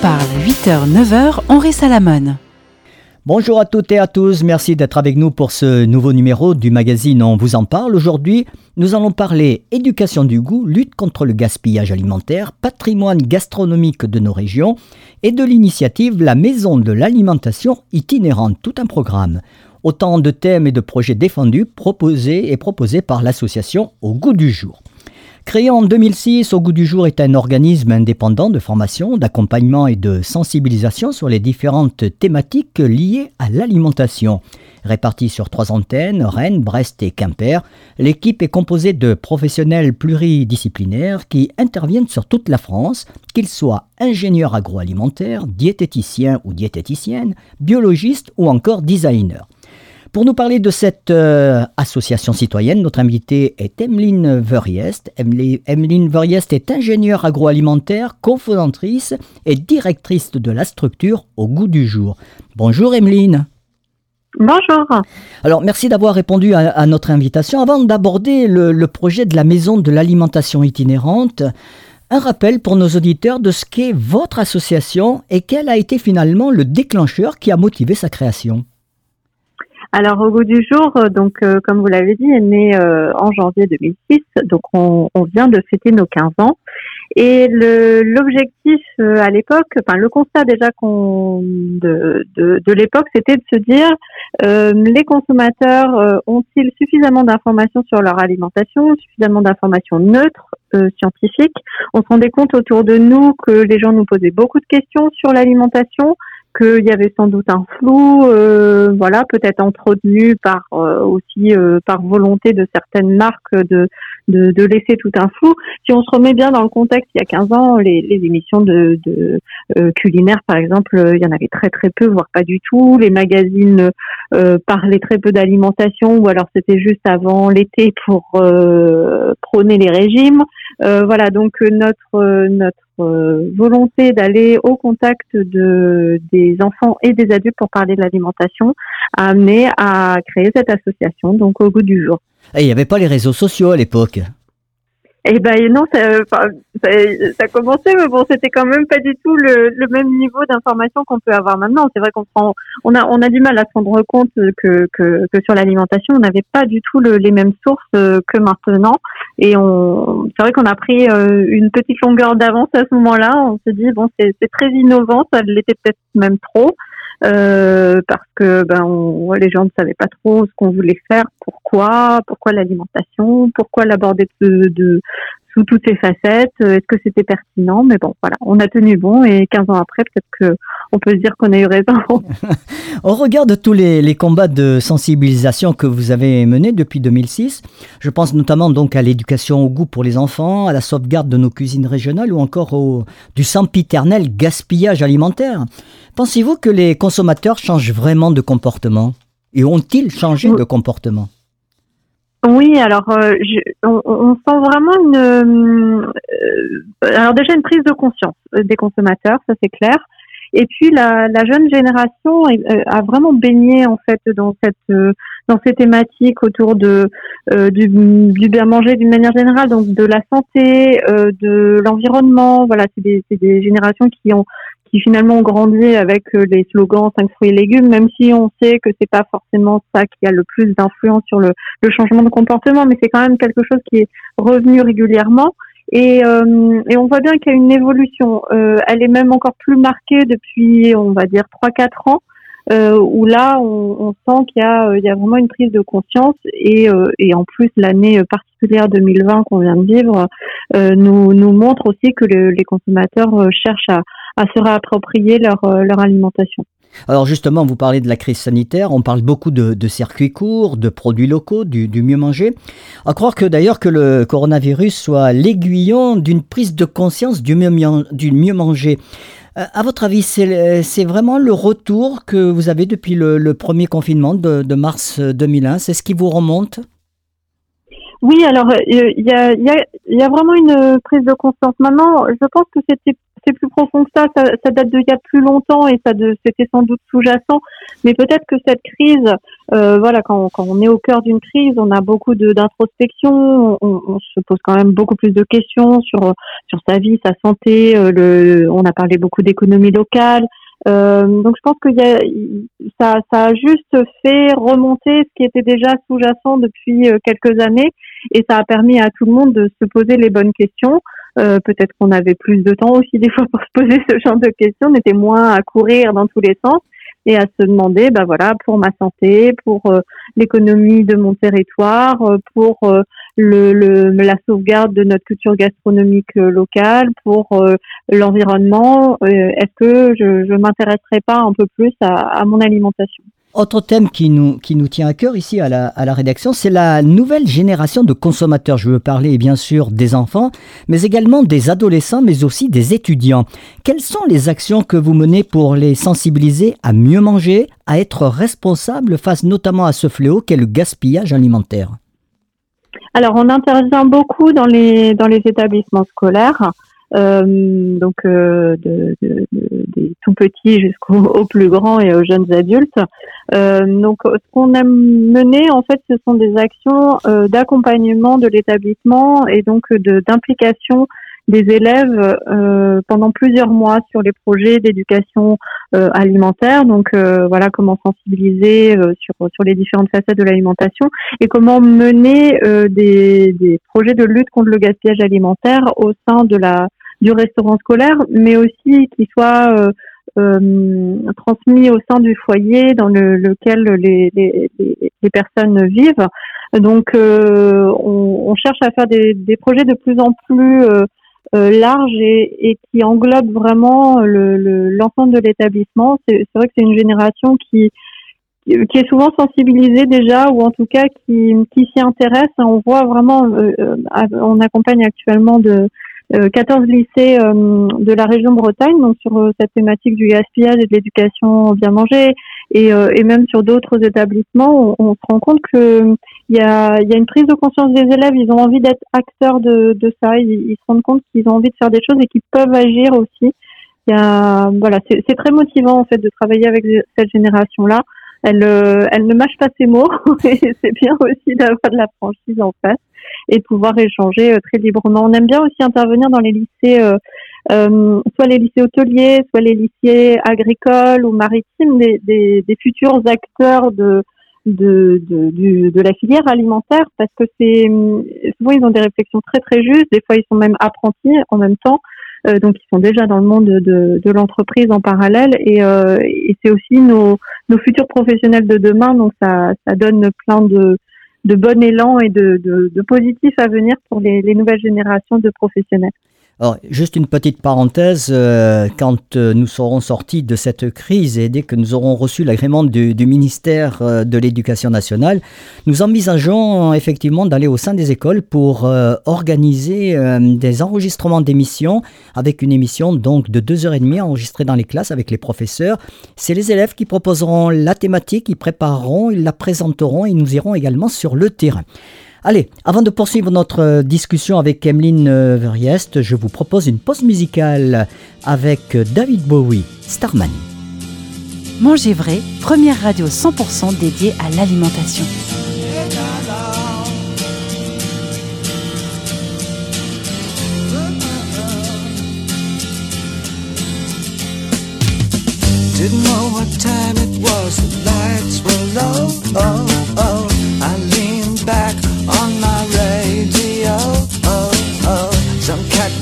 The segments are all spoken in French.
parle, 8h, 9h, Henri Salamone. Bonjour à toutes et à tous, merci d'être avec nous pour ce nouveau numéro du magazine On vous en parle. Aujourd'hui, nous allons parler éducation du goût, lutte contre le gaspillage alimentaire, patrimoine gastronomique de nos régions et de l'initiative La Maison de l'alimentation itinérante, tout un programme. Autant de thèmes et de projets défendus, proposés et proposés par l'association Au goût du jour. Créé en 2006, Au goût du jour est un organisme indépendant de formation, d'accompagnement et de sensibilisation sur les différentes thématiques liées à l'alimentation. Répartie sur trois antennes, Rennes, Brest et Quimper, l'équipe est composée de professionnels pluridisciplinaires qui interviennent sur toute la France, qu'ils soient ingénieurs agroalimentaires, diététiciens ou diététiciennes, biologistes ou encore designers. Pour nous parler de cette euh, association citoyenne, notre invitée est Emeline Verriest. Emeline Verriest est ingénieure agroalimentaire, cofondatrice et directrice de la structure Au goût du jour. Bonjour Emeline. Bonjour. Alors, merci d'avoir répondu à, notre invitation. Avant d'aborder le, projet de la maison de l'alimentation itinérante, un rappel pour nos auditeurs de ce qu'est votre association et quel a été finalement le déclencheur qui a motivé sa création. Alors au goût du jour, euh, donc euh, comme vous l'avez dit, est né euh, en janvier 2006, donc on, on, vient de fêter nos 15 ans. Et l'objectif à l'époque, enfin le constat déjà qu'on de, de, de l'époque, c'était de se dire les consommateurs ont-ils suffisamment d'informations sur leur alimentation, suffisamment d'informations neutres, scientifiques? On se rendait compte autour de nous que les gens nous posaient beaucoup de questions sur l'alimentation, qu'il y avait sans doute un flou, euh, voilà, peut-être entretenu par euh, aussi euh, par volonté de certaines marques de, de, de laisser tout un flou. Si on se remet bien dans le contexte, il y a 15 ans, les, les émissions de, de culinaires, par exemple, il y en avait très très peu, voire pas du tout. Les magazines parlaient très peu d'alimentation, ou alors c'était juste avant l'été pour prôner les régimes. voilà, donc notre notre euh, volonté d'aller au contact de, des enfants et des adultes pour parler de l'alimentation a amené à créer cette association, donc au goût du jour. Et il n'y avait pas les réseaux sociaux à l'époque eh ben non, ça, ça, ça a commencé, mais bon, c'était quand même pas du tout le, le même niveau d'information qu'on peut avoir maintenant. C'est vrai qu'on on a, on a du mal à se rendre compte que, que, que sur l'alimentation, on n'avait pas du tout le, les mêmes sources euh, que maintenant. Et on, c'est vrai qu'on a pris euh, une petite longueur d'avance à ce moment-là. On s'est dit bon, c'est très innovant, ça l'était peut-être même trop. Euh, parce que ben on, les gens ne savaient pas trop ce qu'on voulait faire, pourquoi, pourquoi l'alimentation, pourquoi l'aborder de, de, sous toutes ses facettes, est-ce que c'était pertinent, mais bon voilà, on a tenu bon et 15 ans après peut-être que on peut se dire qu'on a eu raison. Au regard de tous les, les, combats de sensibilisation que vous avez menés depuis 2006, je pense notamment donc à l'éducation au goût pour les enfants, à la sauvegarde de nos cuisines régionales ou encore au du sempiternel gaspillage alimentaire. Pensez-vous que les consommateurs changent vraiment de comportement? Et ont-ils changé de comportement? Oui, alors euh, on, sent vraiment une, euh, alors déjà une prise de conscience des consommateurs, ça c'est clair. Et puis la, jeune génération euh, a vraiment baigné en fait dans cette dans ces thématiques autour de du, du, bien manger d'une manière générale, donc de la santé, de l'environnement. Voilà, c'est des, des générations qui ont qui finalement ont grandi avec euh, les slogans 5 fruits et légumes, même si on sait que c'est pas forcément ça qui a le plus d'influence sur le, le, changement de comportement, mais c'est quand même quelque chose qui est revenu régulièrement. Et, euh, et on voit bien qu'il y a une évolution. Euh, elle est même encore plus marquée depuis, on va dire, 3-4 ans. Euh, où là, on, on sent qu'il y, a, il y a vraiment une prise de conscience et, euh, et en plus, l'année particulière 2020 qu'on vient de vivre euh, nous, nous montre aussi que le, les consommateurs cherchent à, à se réapproprier leur, euh, leur alimentation. Alors justement, vous parlez de la crise sanitaire, on parle beaucoup de, circuits courts, de produits locaux, du, mieux manger. À croire que d'ailleurs que le coronavirus soit l'aiguillon d'une prise de conscience du mieux, du mieux manger. Euh, à votre avis, c'est vraiment le retour que vous avez depuis le, premier confinement de, de mars 2001 C'est ce qui vous remonte? Oui, alors il y, a, y, a, y, a, vraiment une prise de conscience. Maintenant, je pense que c'était c'est plus profond que ça, ça, date d'il y a plus longtemps et ça c'était sans doute sous-jacent. Mais peut-être que cette crise, euh, voilà, quand, quand, on est au cœur d'une crise, on a beaucoup d'introspection, on, on, se pose quand même beaucoup plus de questions sur sur sa vie, sa santé. Euh, le, on a parlé beaucoup d'économie locale. Euh, donc je pense que y a, ça, ça a juste fait remonter ce qui était déjà sous-jacent depuis euh, quelques années et ça a permis à tout le monde de se poser les bonnes questions. Euh, peut-être qu'on avait plus de temps aussi des fois pour se poser ce genre de questions, on était moins à courir dans tous les sens et à se demander, bah voilà, pour ma santé, pour euh, l'économie de mon territoire, euh, pour le, le, la sauvegarde de notre culture gastronomique locale, pour l'environnement, est-ce que je, je m'intéresserai pas un peu plus à, à mon alimentation? Autre thème qui nous, qui nous tient à cœur ici à la, à la rédaction, c'est la nouvelle génération de consommateurs. Je veux parler bien sûr des enfants, mais également des adolescents, mais aussi des étudiants. Quelles sont les actions que vous menez pour les sensibiliser à mieux manger, à être responsables face notamment à ce fléau qu'est le gaspillage alimentaire? Alors, on intervient beaucoup dans les, dans les établissements scolaires. Euh, donc euh, de, de, des tout petits jusqu'aux plus grands et aux jeunes adultes. Euh, donc ce qu'on a mené en fait, ce sont des actions euh, d'accompagnement de l'établissement et donc d'implication des élèves euh, pendant plusieurs mois sur les projets d'éducation euh, alimentaire. Donc voilà comment sensibiliser sur sur les différentes facettes de l'alimentation et comment mener des, des projets de lutte contre le gaspillage alimentaire au sein de la du restaurant scolaire, mais aussi qui soit euh, euh, transmis au sein du foyer dans le, lequel les, les, personnes vivent. Donc, euh, on, cherche à faire des, projets de plus en plus larges et, qui englobent vraiment l'ensemble le, de l'établissement. C'est vrai que c'est une génération qui qui est souvent sensibilisée déjà ou en tout cas qui, qui s'y intéresse. On voit vraiment, on accompagne actuellement de 14 euh, lycées euh, de la région Bretagne, donc sur euh, cette thématique du gaspillage et de l'éducation bien manger, et, et même sur d'autres établissements, on, se rend compte que il y a, y a une prise de conscience des élèves. Ils ont envie d'être acteurs de, de ça. Ils, ils, se rendent compte qu'ils ont envie de faire des choses et qu'ils peuvent agir aussi. Y a, voilà, c'est très motivant en fait de travailler avec cette génération-là. Elle, elle ne mâche pas ses mots et c'est bien aussi d'avoir de la franchise en face et pouvoir échanger euh, très librement. On aime bien aussi intervenir dans les lycées, euh, euh, soit les lycées hôteliers, soit les lycées agricoles ou maritimes, des, des, des futurs acteurs de de, de, de, la filière alimentaire parce que c'est souvent ils ont des réflexions très très justes, des fois ils sont même apprentis en même temps, euh, donc ils sont déjà dans le monde de, de l'entreprise en parallèle. Et, euh, et c'est aussi nos, nos futurs professionnels de demain, donc ça, ça donne plein de, de bon élan et de, de, de positif à venir pour les, les nouvelles générations de professionnels. Alors, juste une petite parenthèse, euh, quand euh, nous serons sortis de cette crise et dès que nous aurons reçu l'agrément du, ministère euh, de l'Éducation nationale, nous envisageons effectivement d'aller au sein des écoles pour organiser des enregistrements d'émissions avec une émission donc de deux heures et demie enregistrée dans les classes avec les professeurs. C'est les élèves qui proposeront la thématique, ils prépareront, ils la présenteront et nous irons également sur le terrain. Allez, avant de poursuivre notre euh, discussion avec Emeline euh, Verriest, je vous propose une pause musicale avec euh, David Bowie, Starman. Manger vrai, première radio 100% dédiée à l'alimentation. Didn't know what time it was, the lights were low. Oh,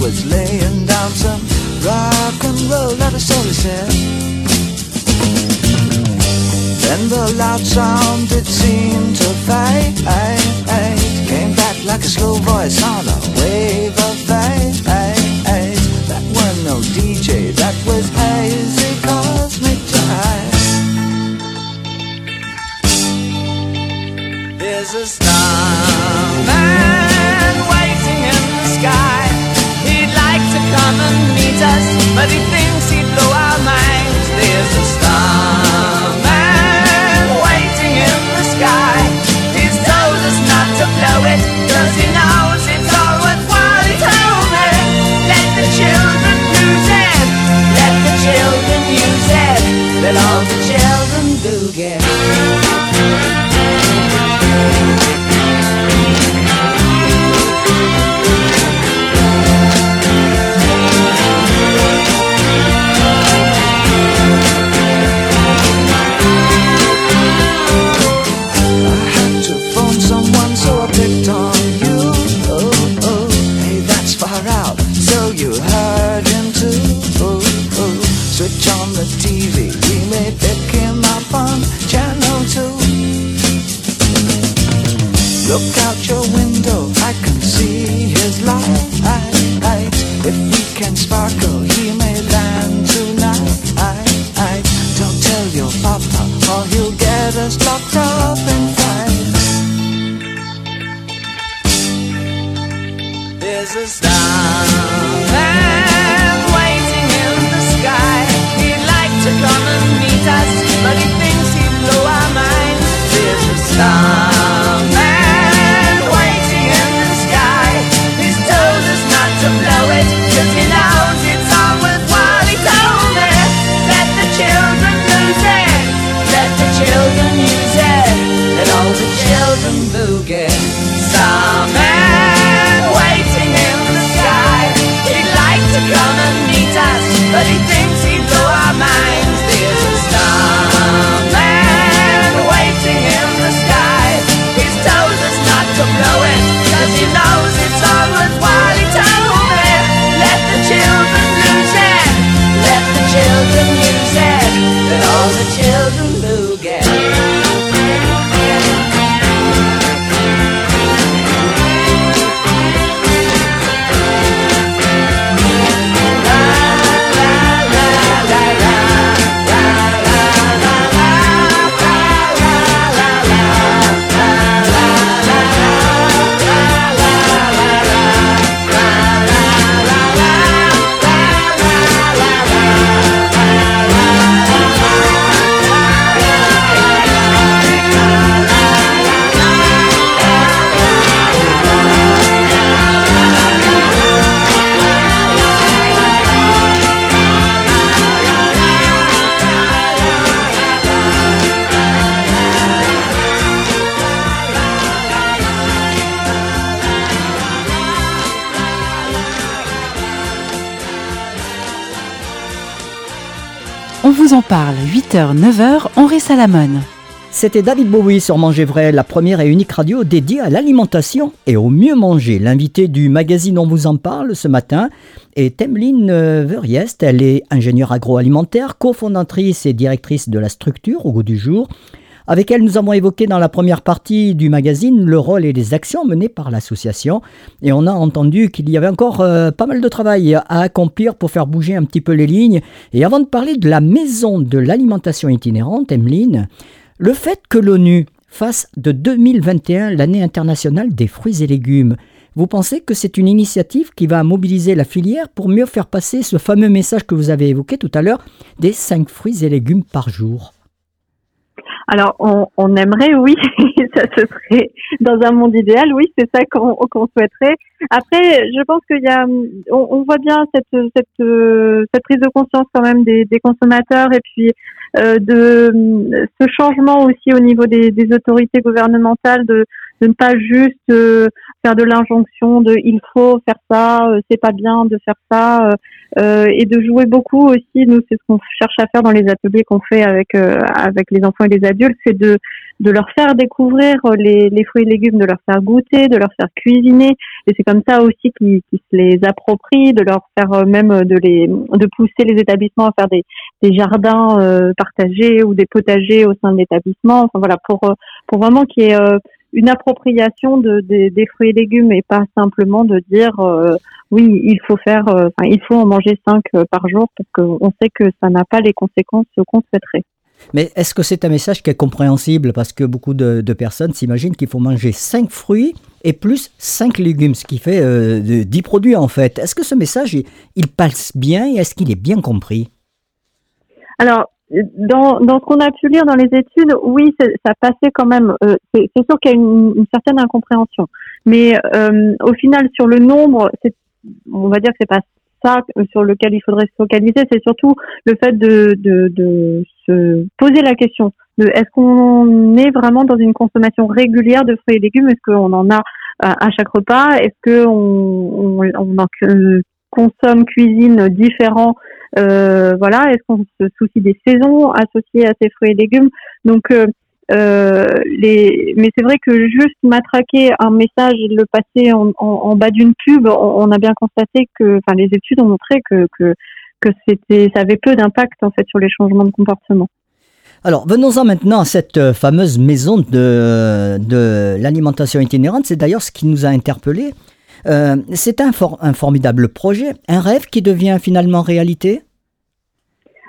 was laying down some rock and roll, that all he said. Then the loud sound it seemed to fade. Came back like a slow voice on a wave of fate. That was no DJ, that was hazy cosmic jive. There's a starman parle, 8h, 9h, on Salamone. C'était David Bowie sur Manger Vrai, la première et unique radio dédiée à l'alimentation et au mieux manger. L'invité du magazine On vous en parle ce matin est Emeline Verriest. Elle est ingénieure agroalimentaire, cofondatrice et directrice de la structure au goût du jour. Avec elle, nous avons évoqué dans la première partie du magazine le rôle et les actions menées par l'association. Et on a entendu qu'il y avait encore euh, pas mal de travail à accomplir pour faire bouger un petit peu les lignes. Et avant de parler de la maison de l'alimentation itinérante, Emeline, le fait que l'ONU fasse de 2021 l'année internationale des fruits et légumes, vous pensez que c'est une initiative qui va mobiliser la filière pour mieux faire passer ce fameux message que vous avez évoqué tout à l'heure des 5 fruits et légumes par jour? Alors, on, on, aimerait, oui, ça se serait dans un monde idéal, oui, c'est ça qu'on souhaiterait. Après, je pense qu'il y a, on, voit bien cette, cette, cette prise de conscience quand même des, des consommateurs et puis euh, de ce changement aussi au niveau des, des autorités gouvernementales de, de ne pas juste euh, faire de l'injonction de il faut faire ça, euh, c'est pas bien de faire ça, euh, et de jouer beaucoup aussi. Nous, c'est ce qu'on cherche à faire dans les ateliers qu'on fait avec avec les enfants et les adultes, c'est de de leur faire découvrir les, les, fruits et légumes, de leur faire goûter, de leur faire cuisiner. Et c'est comme ça aussi qu'ils se les approprient, de leur faire même de les de pousser les établissements à faire des, des jardins partagés ou des potagers au sein de l'établissement. Enfin voilà, pour pour vraiment qu'il y ait une appropriation de, des fruits et légumes et pas simplement de dire euh, oui il faut faire euh, il faut en manger cinq euh, par jour parce qu'on sait que ça n'a pas les conséquences qu'on souhaiterait. Mais est-ce que c'est un message qui est compréhensible? Parce que beaucoup de, personnes s'imaginent qu'il faut manger 5 fruits et plus 5 légumes, ce qui fait 10 produits en fait. Est-ce que ce message, il passe bien et est-ce qu'il est bien compris? Alors, dans, dans ce qu'on a pu lire dans les études, oui, ça passait quand même. Euh, c'est sûr qu'il y a une, une, certaine incompréhension, mais euh, au final, sur le nombre, on va dire que c'est pas ça sur lequel il faudrait se focaliser. C'est surtout le fait de, de, de se poser la question de est-ce qu'on est vraiment dans une consommation régulière de fruits et légumes? Est-ce qu'on en a à chaque repas? Est-ce qu'on on, on en consomme, cuisine différents euh, voilà, est-ce qu'on se soucie des saisons associées à ces fruits et légumes? Donc, euh, euh, les... mais c'est vrai que juste matraquer un message le passer en, en, bas d'une pub, on, a bien constaté que, les études ont montré que, c'était, ça avait peu d'impact en fait sur les changements de comportement. Alors, venons-en maintenant à cette fameuse maison de, de l'alimentation itinérante. C'est d'ailleurs ce qui nous a interpellés. Euh, c'est un, un formidable projet, un rêve qui devient finalement réalité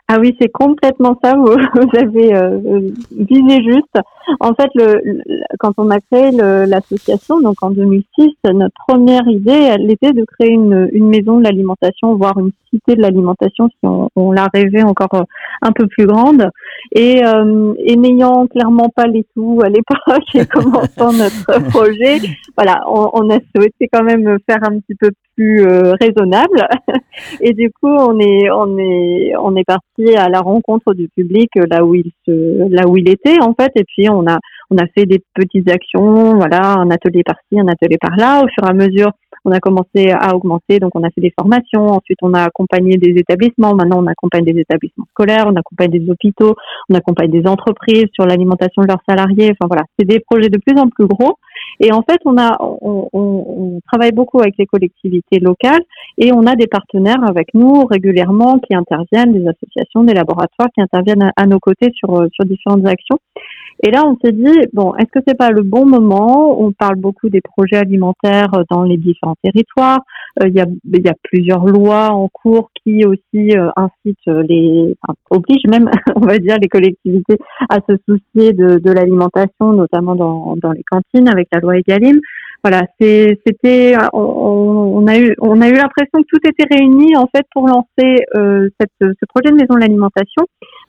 ah oui, c'est complètement ça. Vous, avez euh, visé juste. En fait, le, quand on a créé l'association, donc en 2006, notre première idée, elle était de créer une, une maison de l'alimentation, voire une cité de l'alimentation, si on, on l'a rêvé encore euh, un peu plus grande. Et, euh, et n'ayant clairement pas les sous à l'époque et commençant notre projet, voilà, on, on, a souhaité quand même faire un petit peu euh, raisonnable. Et du coup, on est, on est, on est parti à la rencontre du public là où il se, là où il était en fait. Et puis on a, on a fait des petites actions, voilà, un atelier par-ci, un atelier par-là. Au fur et à mesure, on a commencé à augmenter, donc on a fait des formations, ensuite on a accompagné des établissements, maintenant on accompagne des établissements scolaires, on accompagne des hôpitaux, on accompagne des entreprises sur l'alimentation de leurs salariés, enfin voilà, c'est des projets de plus en plus gros. Et en fait, on a, on, travaille beaucoup avec les collectivités locales et on a des partenaires avec nous régulièrement qui interviennent, des associations, des laboratoires qui interviennent à, nos côtés sur sur différentes actions. Et là, on s'est dit bon, est-ce que c'est pas le bon moment? On parle beaucoup des projets alimentaires dans les différents territoires. Euh, il y, a, y a plusieurs lois en cours qui aussi euh, incitent les, enfin, obligent même, on va dire, les collectivités à se soucier de, de l'alimentation, notamment dans, dans les cantines avec la loi Egalim. Voilà, c'était, on, a eu, on a eu l'impression que tout était réuni en fait pour lancer euh, cette, ce projet de maison de l'alimentation,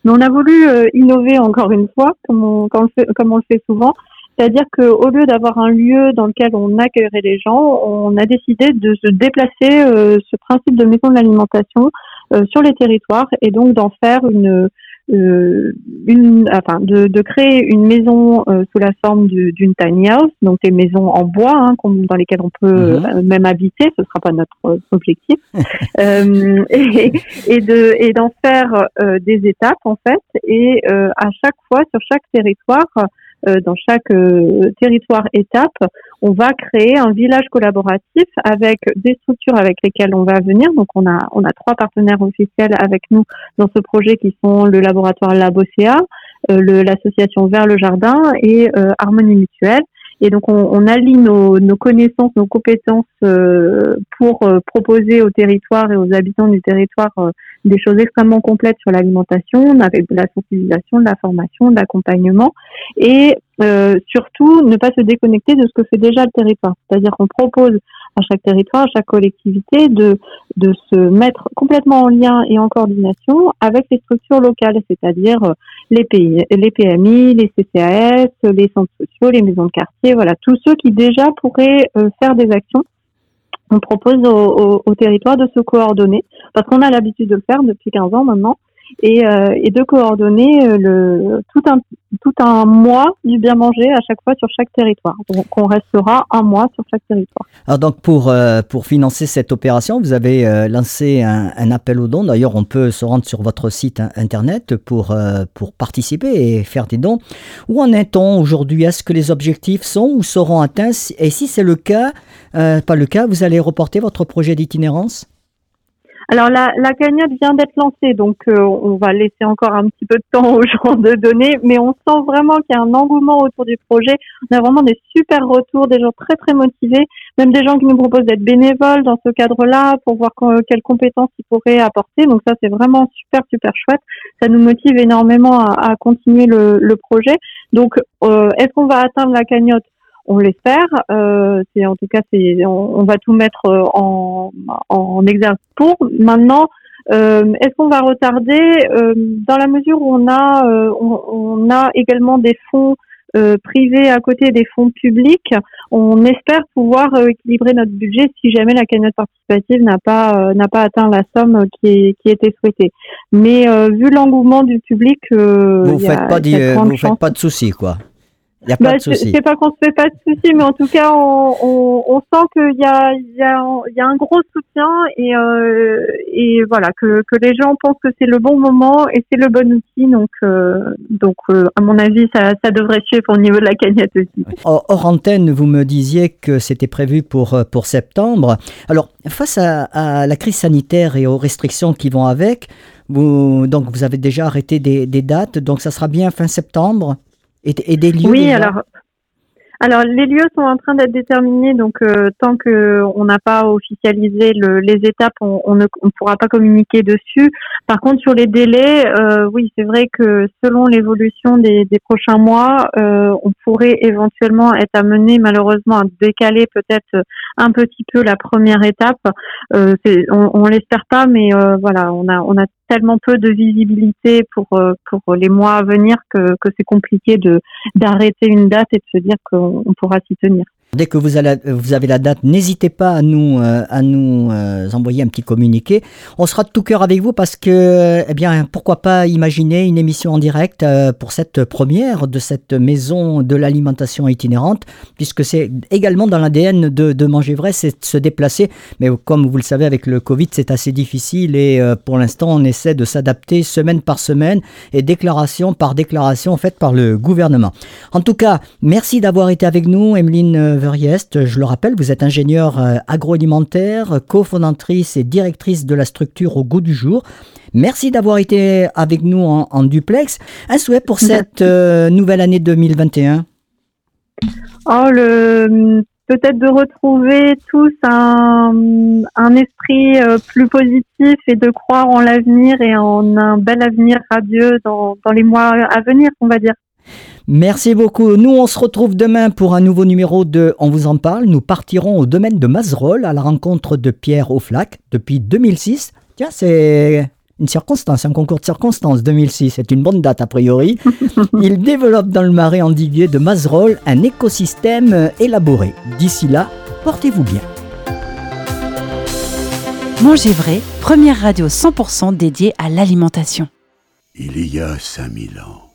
mais on a voulu innover encore une fois, comme on le fait souvent, c'est-à-dire qu'au lieu d'avoir un lieu dans lequel on accueillerait les gens, on a décidé de se déplacer euh, ce principe de maison de l'alimentation euh, sur les territoires et donc d'en faire une, euh, une enfin de, de, créer une maison sous la forme d'une tiny house, donc des maisons en bois hein, dans lesquelles on peut mhm. même habiter. Ce sera pas notre objectif et, et, de et d'en faire des étapes en fait et à chaque fois sur chaque territoire euh, dans chaque euh, territoire étape, on va créer un village collaboratif avec des structures avec lesquelles on va venir. Donc on a on a trois partenaires officiels avec nous dans ce projet qui sont le laboratoire Labocea, euh, l'association Vers le Jardin et Harmonie Mutuelle. Et donc, on, on nos, nos, connaissances, nos compétences euh, pour euh, proposer au territoire et aux habitants du territoire euh, des choses extrêmement complètes sur l'alimentation, avec de la sensibilisation, de la formation, de l'accompagnement, et surtout ne pas se déconnecter de ce que fait déjà le territoire. C'est-à-dire qu'on propose à chaque territoire, à chaque collectivité, de, de se mettre complètement en lien et en coordination avec les structures locales, c'est-à-dire euh, les, les PMI, les CCAS, les centres sociaux, les maisons de quartier, voilà, tous ceux qui déjà pourraient euh, faire des actions. On propose au, au territoire de se coordonner, parce qu'on a l'habitude de le faire depuis 15 ans maintenant, et, euh, et de coordonner euh, tout, un, tout un mois du bien manger à chaque fois sur chaque territoire. Donc on restera un mois sur chaque territoire. Alors donc pour, euh, pour financer cette opération, vous avez lancé un, un, appel aux dons. D'ailleurs, on peut se rendre sur votre site internet pour, pour participer et faire des dons. Où en est-on aujourd'hui? Est-ce que les objectifs sont ou seront atteints? Et si c'est le cas, pas le cas, vous allez reporter votre projet d'itinérance? Alors la, la cagnotte vient d'être lancée, donc euh, on va laisser encore un petit peu de temps aux gens de donner, mais on sent vraiment qu'il y a un engouement autour du projet. On a vraiment des super retours, des gens très très motivés, même des gens qui nous proposent d'être bénévoles dans ce cadre-là pour voir quelles compétences ils pourraient apporter. Donc ça c'est vraiment super super chouette. Ça nous motive énormément à, continuer le, le, projet. Donc euh, est-ce qu'on va atteindre la cagnotte on l'espère. Euh, c'est en tout cas, c'est on, va tout mettre euh, en, en exergue pour. Maintenant, euh, est-ce qu'on va retarder euh, dans la mesure où on a euh, on, on, a également des fonds privés à côté des fonds publics On espère pouvoir équilibrer notre budget si jamais la cagnotte participative n'a pas n'a pas atteint la somme qui, qui était souhaitée. Mais vu l'engouement du public, vous faites pas vous faites pas de soucis quoi. Il a pas bah, de souci. C'est pas qu'on se fait pas de soucis, mais en tout cas, on, on, on sent qu'il y a, y, y un gros soutien et, euh, et voilà que, que les gens pensent que c'est le bon moment et c'est le bon outil. Donc, euh, donc euh, à mon avis, ça, ça devrait suivre au niveau de la cagnotte aussi. Hors antenne, vous me disiez que c'était prévu pour, pour septembre. Alors, face à, à la crise sanitaire et aux restrictions qui vont avec, Vous, donc vous avez déjà arrêté des, des dates, donc ça sera bien fin septembre? Et, et des lieux Oui, déjà alors. Alors les lieux sont en train d'être déterminés, donc euh, tant que on n'a pas officialisé le- les étapes, on, ne on pourra pas communiquer dessus. Par contre, sur les délais, euh, oui, c'est vrai que selon l'évolution des, des prochains mois, euh, on pourrait éventuellement être amené malheureusement à décaler peut-être un petit peu la première étape. Euh, on, on l'espère pas, mais euh, voilà, on a on a tellement peu de visibilité pour euh, pour les mois à venir que que c'est compliqué de d'arrêter une date et de se dire qu'on on pourra s'y tenir. Dès que vous, avez la date, n'hésitez pas à nous, euh, euh, envoyer un petit communiqué. On sera de tout cœur avec vous parce que, eh bien, pourquoi pas imaginer une émission en direct euh, pour cette première de cette maison de l'alimentation itinérante, puisque c'est également dans l'ADN de, de Manger Vrai, c'est de se déplacer. Mais comme vous le savez, avec le Covid, c'est assez difficile et pour l'instant, on essaie de s'adapter semaine par semaine et déclaration par déclaration faite par le gouvernement. En tout cas, merci d'avoir été avec nous, Emeline Verriest. Je le rappelle, vous êtes ingénieure euh, agroalimentaire, cofondatrice et directrice de la structure au goût du jour. Merci d'avoir été avec nous en, en duplex. Un souhait pour cette euh, nouvelle année 2021 Oh, le peut-être de retrouver tous un, un esprit euh, plus positif et de croire en l'avenir et en un bel avenir radieux dans, dans les mois à venir, on va dire. Merci beaucoup. Nous, on se retrouve demain pour un nouveau numéro de On vous en parle. Nous partirons au domaine de Mazerolles à la rencontre de Pierre Auflac depuis 2006. Tiens, c'est une circonstance, un concours de circonstances 2006. C'est une bonne date a priori. Il développe dans le marais endigué de Mazerolles un écosystème élaboré. D'ici là, portez-vous bien. Manger vrai, première radio 100% dédiée à l'alimentation. Il y a 5000 ans,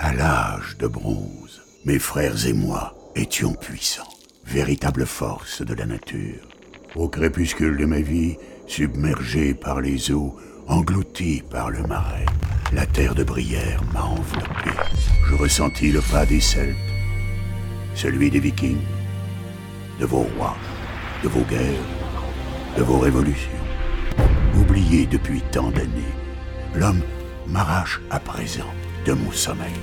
à l'âge de bronze, mes frères et moi étions puissants, véritable force de la nature. Au crépuscule de ma vie, submergé par les eaux, englouti par le marais, la terre de Brière m'a enveloppé. Je ressentis le pas des Celtes, celui des Vikings, de vos rois, de vos guerres, de vos révolutions. Oublié depuis tant d'années, l'homme m'arrache à présent de mon sommeil.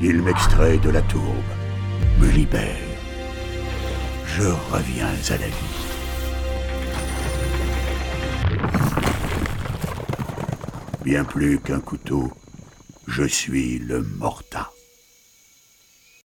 Il m'extrait de la tourbe, me libère. Je reviens à la vie. Bien plus qu'un couteau, je suis le morta.